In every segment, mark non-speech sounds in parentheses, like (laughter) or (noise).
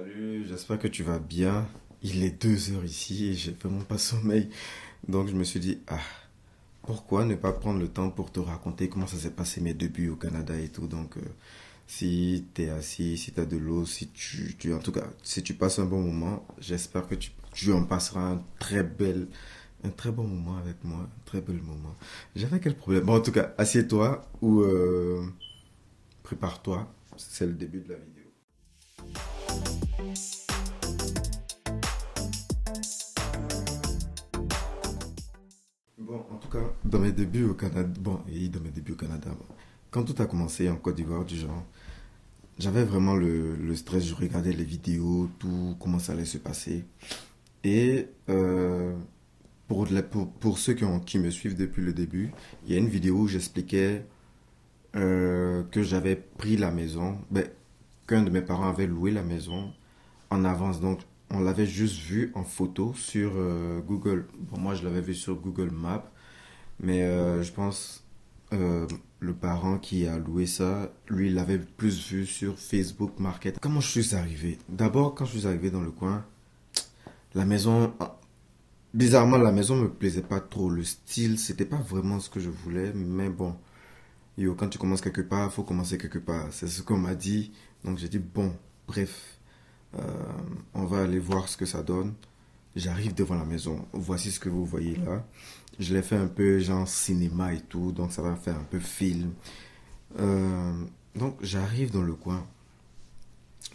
Salut, j'espère que tu vas bien. Il est 2 heures ici et j'ai vraiment pas sommeil. Donc je me suis dit, ah, pourquoi ne pas prendre le temps pour te raconter comment ça s'est passé mes débuts au Canada et tout. Donc euh, si tu es assis, si tu as de l'eau, si tu, en tout cas, si tu passes un bon moment, j'espère que tu, tu en passeras un très un très bon moment avec moi, un très bel moment. J'avais quel problème Bon, en tout cas, assieds-toi ou euh, prépare-toi. C'est le début de la vidéo. Bon, en tout cas, dans mes débuts au Canada, bon, et dans mes débuts au Canada, quand tout a commencé en Côte d'Ivoire, du genre, j'avais vraiment le, stress, je regardais les vidéos, tout, comment ça allait se passer. Et euh, pour, ceux qui me suivent depuis le début, il y a une vidéo où j'expliquais euh, que j'avais pris la maison, ben, qu'un de mes parents avait loué la maison en avance. Donc, on l'avait juste vu en photo sur euh, Google. Bon, moi, je l'avais vu sur Google Maps, mais euh, je pense euh, le parent qui a loué ça, lui, il l'avait plus vu sur Facebook Market. Comment je suis arrivé? D'abord, quand je suis arrivé dans le coin, la maison, bizarrement, la maison me plaisait pas trop. Le style, c'était pas vraiment ce que je voulais, mais bon. Yo, quand tu commences quelque part, faut commencer quelque part. C'est ce qu'on m'a dit. Donc j'ai dit, bon, bref, euh, on va aller voir ce que ça donne. J'arrive devant la maison. Voici ce que vous voyez là. Je l'ai fait un peu genre cinéma et tout, donc ça va faire un peu film. Euh, donc j'arrive dans le coin.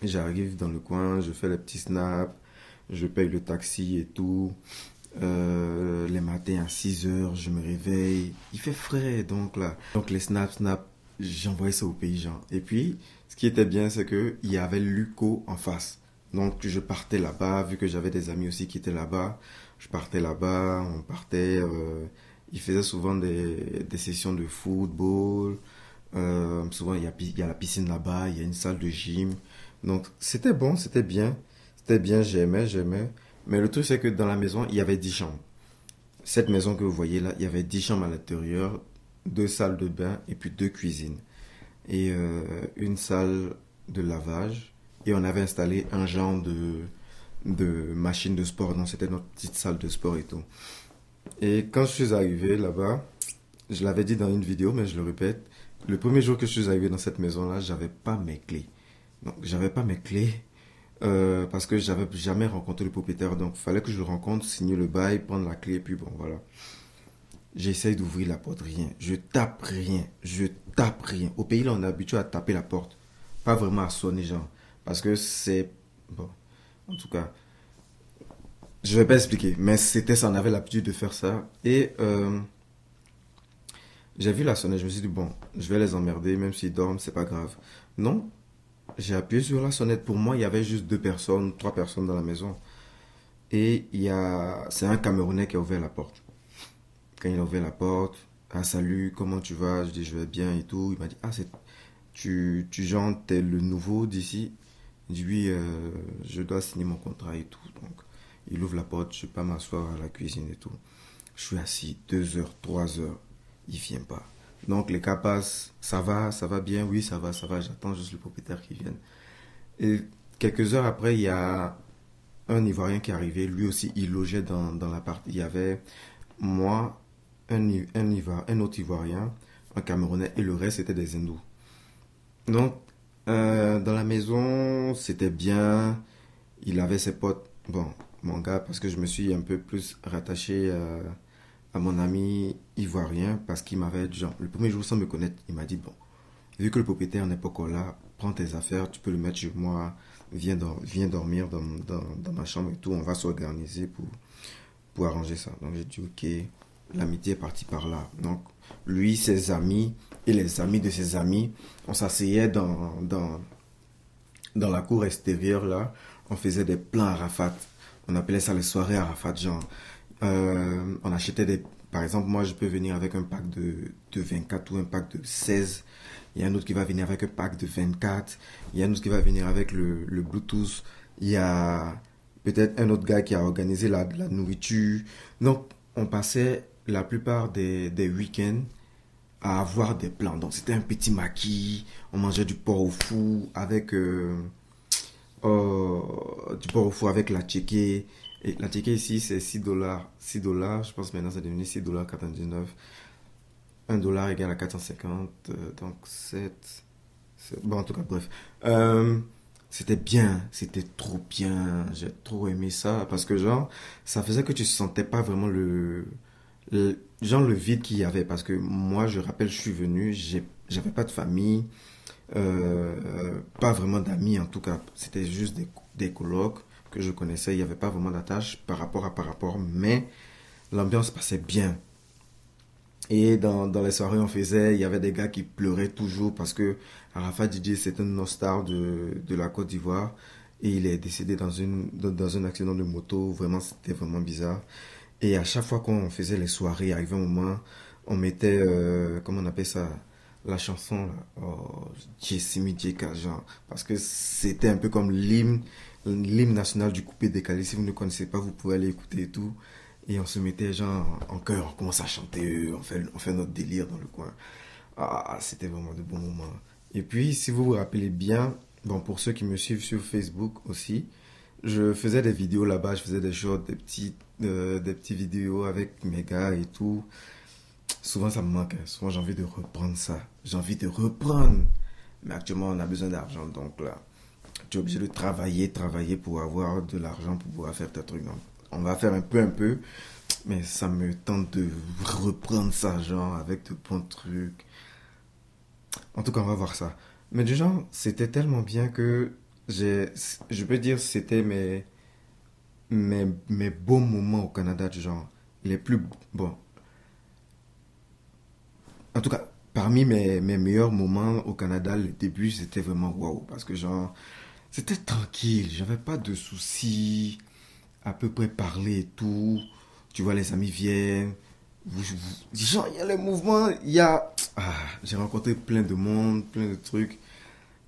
J'arrive dans le coin, je fais les petits snaps, je paye le taxi et tout. Euh, les matins à 6 heures, je me réveille. Il fait frais, donc là. Donc les snaps, snaps, j'envoyais ça aux paysans. Et puis, ce qui était bien, c'est qu'il y avait Luco en face. Donc, je partais là-bas, vu que j'avais des amis aussi qui étaient là-bas. Je partais là-bas, on partait. Euh, ils faisaient souvent des, sessions de football. Euh, souvent, il y, a, il y a la piscine là-bas, il y a une salle de gym. Donc, c'était bon, c'était bien. C'était bien, j'aimais, j'aimais. Mais le truc, c'est que dans la maison, il y avait 10 chambres. Cette maison que vous voyez là, il y avait 10 chambres à l'intérieur, deux salles de bain et puis deux cuisines. Et euh, une salle de lavage. Et on avait installé un genre de, de machine de sport. Donc c'était notre petite salle de sport et tout. Et quand je suis arrivé là-bas, je l'avais dit dans une vidéo, mais je le répète, le premier jour que je suis arrivé dans cette maison-là, j'avais pas mes clés. Donc j'avais pas mes clés. Euh, parce que j'avais jamais rencontré le propriétaire. Donc, fallait que je le rencontre, signer le bail, prendre la clé, et puis bon, voilà. J'essaye d'ouvrir la porte, rien. Je tape rien. Je tape rien. Au pays, là, on est habitué à taper la porte. Pas vraiment à sonner, genre. Parce que c'est. Bon. En tout cas. Je vais pas expliquer. Mais c'était ça, on avait l'habitude de faire ça. Et. Euh, j'ai vu la sonnette, je me suis dit, bon, je vais les emmerder, même s'ils dorment, c'est pas grave. Non, j'ai appuyé sur la sonnette. Pour moi, il y avait juste deux personnes, trois personnes dans la maison. Et il y a, c'est un Camerounais qui a ouvert la porte. Quand il a ouvert la porte, ah salut, comment tu vas? Je dis je vais bien et tout. Il m'a dit ah c'est, tu, tu genre t'es le nouveau d'ici? Il dit oui, euh, je dois signer mon contrat et tout. Donc il ouvre la porte, je pas m'asseoir à la cuisine et tout. Je suis assis deux heures, trois heures, il vient pas. Donc les cas passent, ça va, ça va bien, oui, ça va, ça va, j'attends juste le propriétaire qui vienne. Et quelques heures après, il y a un Ivoirien qui est arrivé, lui aussi, il logeait dans, dans l'appart. Il y avait moi, un, un, un autre Ivoirien, un Camerounais, et le reste, c'était des hindous. Donc, euh, dans la maison, c'était bien, il avait ses potes, bon, mon gars, parce que je me suis un peu plus rattaché à à mon ami ivoirien parce qu'il m'avait genre le premier jour sans me connaître il m'a dit bon vu que le propriétaire n'est pas encore là prends tes affaires tu peux le mettre chez moi viens, dormir dans, ma chambre et tout on va s'organiser pour pour arranger ça. Donc j'ai dit ok l'amitié est partie par là. Donc lui ses amis et les amis de ses amis on s'asseyait dans, dans dans la cour extérieure là on faisait des plans Arafat on appelait ça les soirées Arafat genre euh, on achetait des... Par exemple, moi, je peux venir avec un pack de, de 24 ou un pack de 16. Il y a un autre qui va venir avec un pack de 24. Il y a un autre qui va venir avec le, le Bluetooth. Il y a peut-être un autre gars qui a organisé la, la nourriture. Donc, on passait la plupart des, des week-ends à avoir des plans. Donc, c'était un petit maquis. On mangeait du porc au fou avec... Euh, euh, tu pars au four avec la tchéké. Et la tchéké ici, c'est 6 dollars. 6 dollars, je pense maintenant c'est devenu 6 dollars 99. 1 dollar égale à 450, euh, donc 7. Bon, en tout cas, bref. Euh, c'était bien, c'était trop bien. J'ai trop aimé ça parce que, genre, ça faisait que tu sentais pas vraiment le genre le vide qu'il y avait. Parce que moi, je rappelle, je suis venu, j'avais pas de famille, euh, pas vraiment d'amis en tout cas. C'était juste des, des colocs que je connaissais. Il n'y avait pas vraiment d'attache par rapport à par rapport, mais l'ambiance passait bien. Et dans, dans les soirées, on faisait, il y avait des gars qui pleuraient toujours parce que Arafat Didier, c'est un nostar de, de la Côte d'Ivoire. Et il est décédé dans, une, dans, un accident de moto. Vraiment, c'était vraiment bizarre. Et à chaque fois qu'on faisait les soirées, arrivé un moment, on mettait, euh, comment on appelle ça, la chanson, oh, Jessimi genre, parce que c'était un peu comme l'hymne, national du coupé décalé. Si vous ne connaissez pas, vous pouvez aller écouter et tout. Et on se mettait genre en chœur, on commence à chanter, on fait, on fait notre délire dans le coin. Ah, c'était vraiment de bons moments. Et puis, si vous vous rappelez bien, bon, pour ceux qui me suivent sur Facebook aussi, je faisais des vidéos là-bas, je faisais des shorts, des petites, des petites vidéos avec mes gars et tout. Souvent, ça me manque. Hein. Souvent, j'ai envie de reprendre ça. J'ai envie de reprendre. Mais actuellement, on a besoin d'argent. Donc là, tu es obligé de travailler, travailler pour avoir de l'argent pour pouvoir faire tes trucs. Donc, on va faire un peu, un peu. Mais ça me tente de reprendre ça, genre, avec de bons trucs. En tout cas, on va voir ça. Mais du genre, c'était tellement bien que j'ai, je peux dire, c'était mes, mes, mes beaux moments au Canada, du genre, les plus, bon. En tout cas, parmi mes, mes meilleurs moments au Canada, le début, c'était vraiment waouh. Parce que, genre, c'était tranquille, j'avais pas de soucis à peu près parler et tout. Tu vois, les amis viennent. genre, il y a les mouvements, il y a... Ah, j'ai rencontré plein de monde, plein de trucs.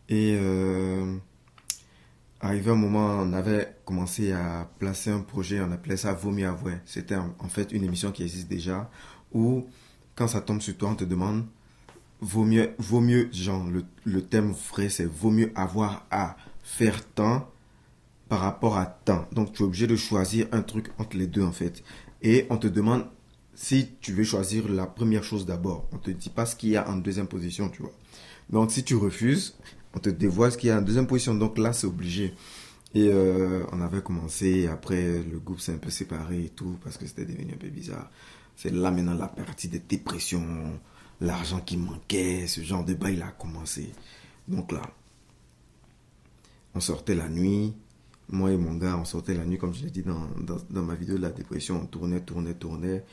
Et euh, arrivé un moment, on avait commencé à placer un projet, on appelait ça Vaut mieux avouer. C'était en, fait une émission qui existe déjà, où quand ça tombe sur toi, on te demande vaut mieux, vaut mieux, genre, le, le thème vrai, c'est vaut mieux avoir à faire tant par rapport à temps. Donc tu es obligé de choisir un truc entre les deux en fait. Et on te demande si tu veux choisir la première chose d'abord. On te dit pas ce qu'il y a en deuxième position, tu vois. Donc si tu refuses, on te dévoile ce qu'il y a en deuxième position. Donc là, c'est obligé. Et euh, on avait commencé, après le groupe s'est un peu séparé et tout, parce que c'était devenu un peu bizarre. C'est là maintenant la partie des dépressions, l'argent qui manquait, ce genre de bail a commencé. Donc là, on sortait la nuit, moi et mon gars, on sortait la nuit, comme je l'ai dit dans, dans, ma vidéo de la dépression, on tournait, tournait, tournait.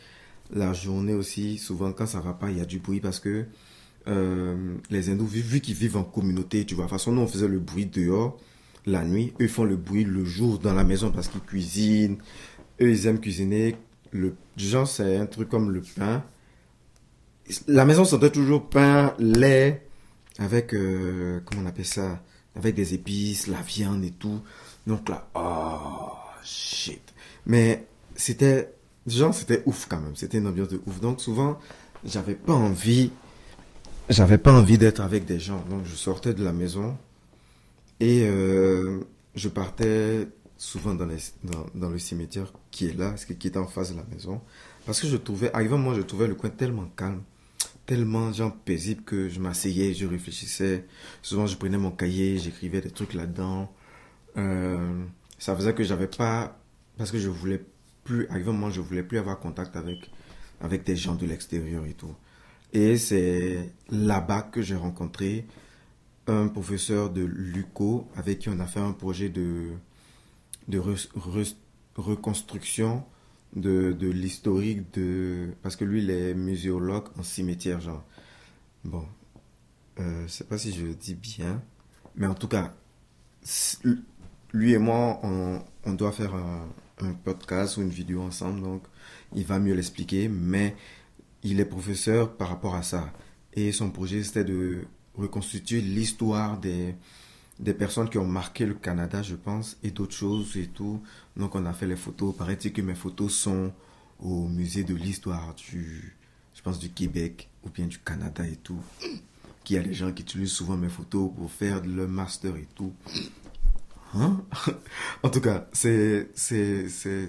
La journée aussi, souvent quand ça va pas, il y a du bruit parce que euh, les hindous, vu, qu'ils vivent en communauté, tu vois, de façon, nous on faisait le bruit dehors la nuit, eux font le bruit le jour dans la maison parce qu'ils cuisinent, eux ils aiment cuisiner. Le genre, c'est un truc comme le pain. La maison sentait toujours pain, lait, avec, euh, comment on appelle ça, avec des épices, la viande et tout. Donc là, oh shit. Mais c'était, genre, c'était ouf quand même. C'était une ambiance de ouf. Donc souvent, j'avais pas envie, j'avais pas envie d'être avec des gens. Donc je sortais de la maison et euh, je partais souvent dans, le cimetière qui est là, qui est en face de la maison. Parce que je trouvais, arrivant moi, je trouvais le coin tellement calme, tellement genre paisible que je m'asseyais, je réfléchissais. Souvent, je prenais mon cahier, j'écrivais des trucs là-dedans. Euh, ça faisait que j'avais pas, parce que je voulais plus, arrivé un moment, je voulais plus avoir contact avec, avec des gens de l'extérieur et tout. Et c'est là-bas que j'ai rencontré un professeur de l'UCO avec qui on a fait un projet de, de reconstruction de, de l'historique de. Parce que lui, il est muséologue en cimetière, genre. Bon. Je sais pas si je le dis bien. Mais en tout cas, lui et moi, on, doit faire un, podcast ou une vidéo ensemble, donc il va mieux l'expliquer, mais il est professeur par rapport à ça. Et son projet, c'était de reconstituer l'histoire des, des personnes qui ont marqué le Canada, je pense, et d'autres choses et tout. Donc on a fait les photos. Paraît-il que mes photos sont au musée de l'histoire du, je pense, du Québec ou bien du Canada et tout. Qu'il y a des gens qui utilisent souvent mes photos pour faire le master et tout. Hein? (laughs) En tout cas, c'est, c'est, c'est,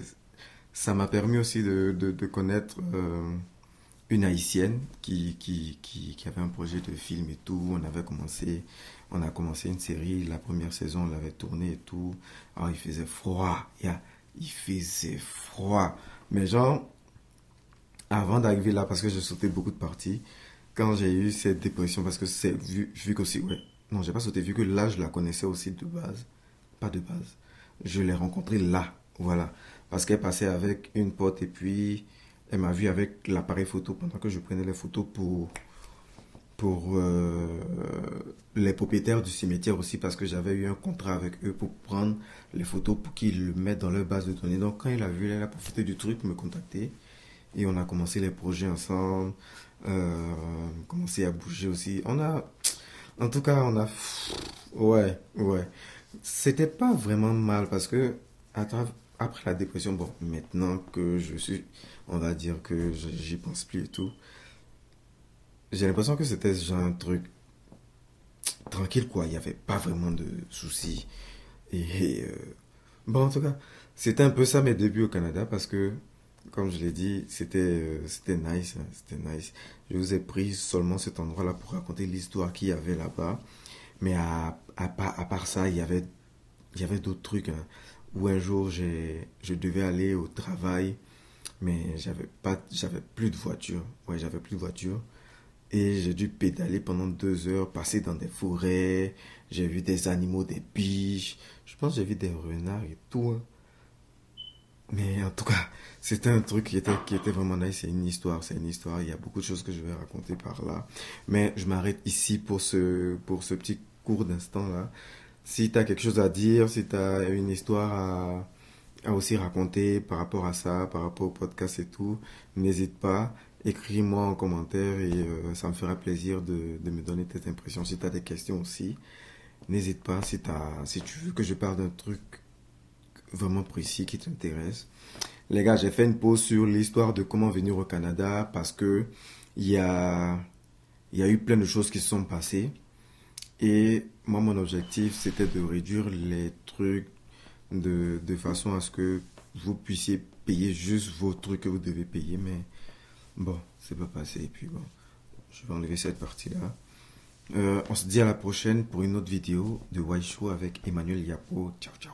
ça m'a permis aussi de, de, connaître euh, une haïtienne qui, qui, qui, avait un projet de film et tout. On avait commencé, on a commencé une série. La première saison, on l'avait tournée et tout. Alors, il faisait froid. Il, il faisait froid. Mais genre, avant d'arriver là, parce que j'ai sauté beaucoup de parties, quand j'ai eu cette dépression, parce que c'est vu, vu qu'aussi, ouais, non, j'ai pas sauté, vu que là, je la connaissais aussi de base, pas de base, je l'ai rencontrée là, voilà, parce qu'elle passait avec une pote et puis elle m'a vu avec l'appareil photo pendant que je prenais les photos pour pour euh, les propriétaires du cimetière aussi parce que j'avais eu un contrat avec eux pour prendre les photos pour qu'ils le mettent dans leur base de données. Donc quand il a vu, il a profité du truc, me contacter et on a commencé les projets ensemble, euh, commencé à bouger aussi. On a, en tout cas, on a, ouais, ouais. C'était pas vraiment mal parce que après la dépression, bon, maintenant que je suis, on va dire que j'y pense plus et tout, j'ai l'impression que c'était genre un truc tranquille quoi. Il n'y avait pas vraiment de soucis. Et, euh, bon, en tout cas, c'était un peu ça mes débuts au Canada parce que comme je l'ai dit, c'était euh, nice, hein, c'était nice. Je vous ai pris seulement cet endroit-là pour raconter l'histoire qu'il y avait là-bas. Mais à, à, à, part ça, il y avait, avait d'autres trucs. Hein, où un jour, je devais aller au travail, mais j'avais plus de voiture. Ouais, j'avais plus de voiture. Et j'ai dû pédaler pendant deux heures, passer dans des forêts. J'ai vu des animaux, des biches. Je pense que j'ai vu des renards et tout. Hein. Mais en tout cas, (laughs) c'était un truc qui était, qui était vraiment nice. C'est une histoire, c'est une histoire. Il y a beaucoup de choses que je vais raconter par là. Mais je m'arrête ici pour ce, pour ce petit cours d'instant là. Si tu as quelque chose à dire, si tu as une histoire à, aussi raconter par rapport à ça, par rapport au podcast et tout, n'hésite pas. Écris-moi en commentaire et euh, ça me fera plaisir de, de me donner tes impressions. Si tu as des questions aussi, n'hésite pas. Si, as, si tu veux que je parle d'un truc vraiment précis qui t'intéresse. Les gars, j'ai fait une pause sur l'histoire de comment venir au Canada parce que il y a, y a eu plein de choses qui se sont passées. Et moi, mon objectif, c'était de réduire les trucs de, de façon à ce que vous puissiez payer juste vos trucs que vous devez payer. Mais bon, c'est pas passé. Et puis bon, je vais enlever cette partie-là. Euh, on se dit à la prochaine pour une autre vidéo de Show avec Emmanuel Yapo. Ciao, ciao.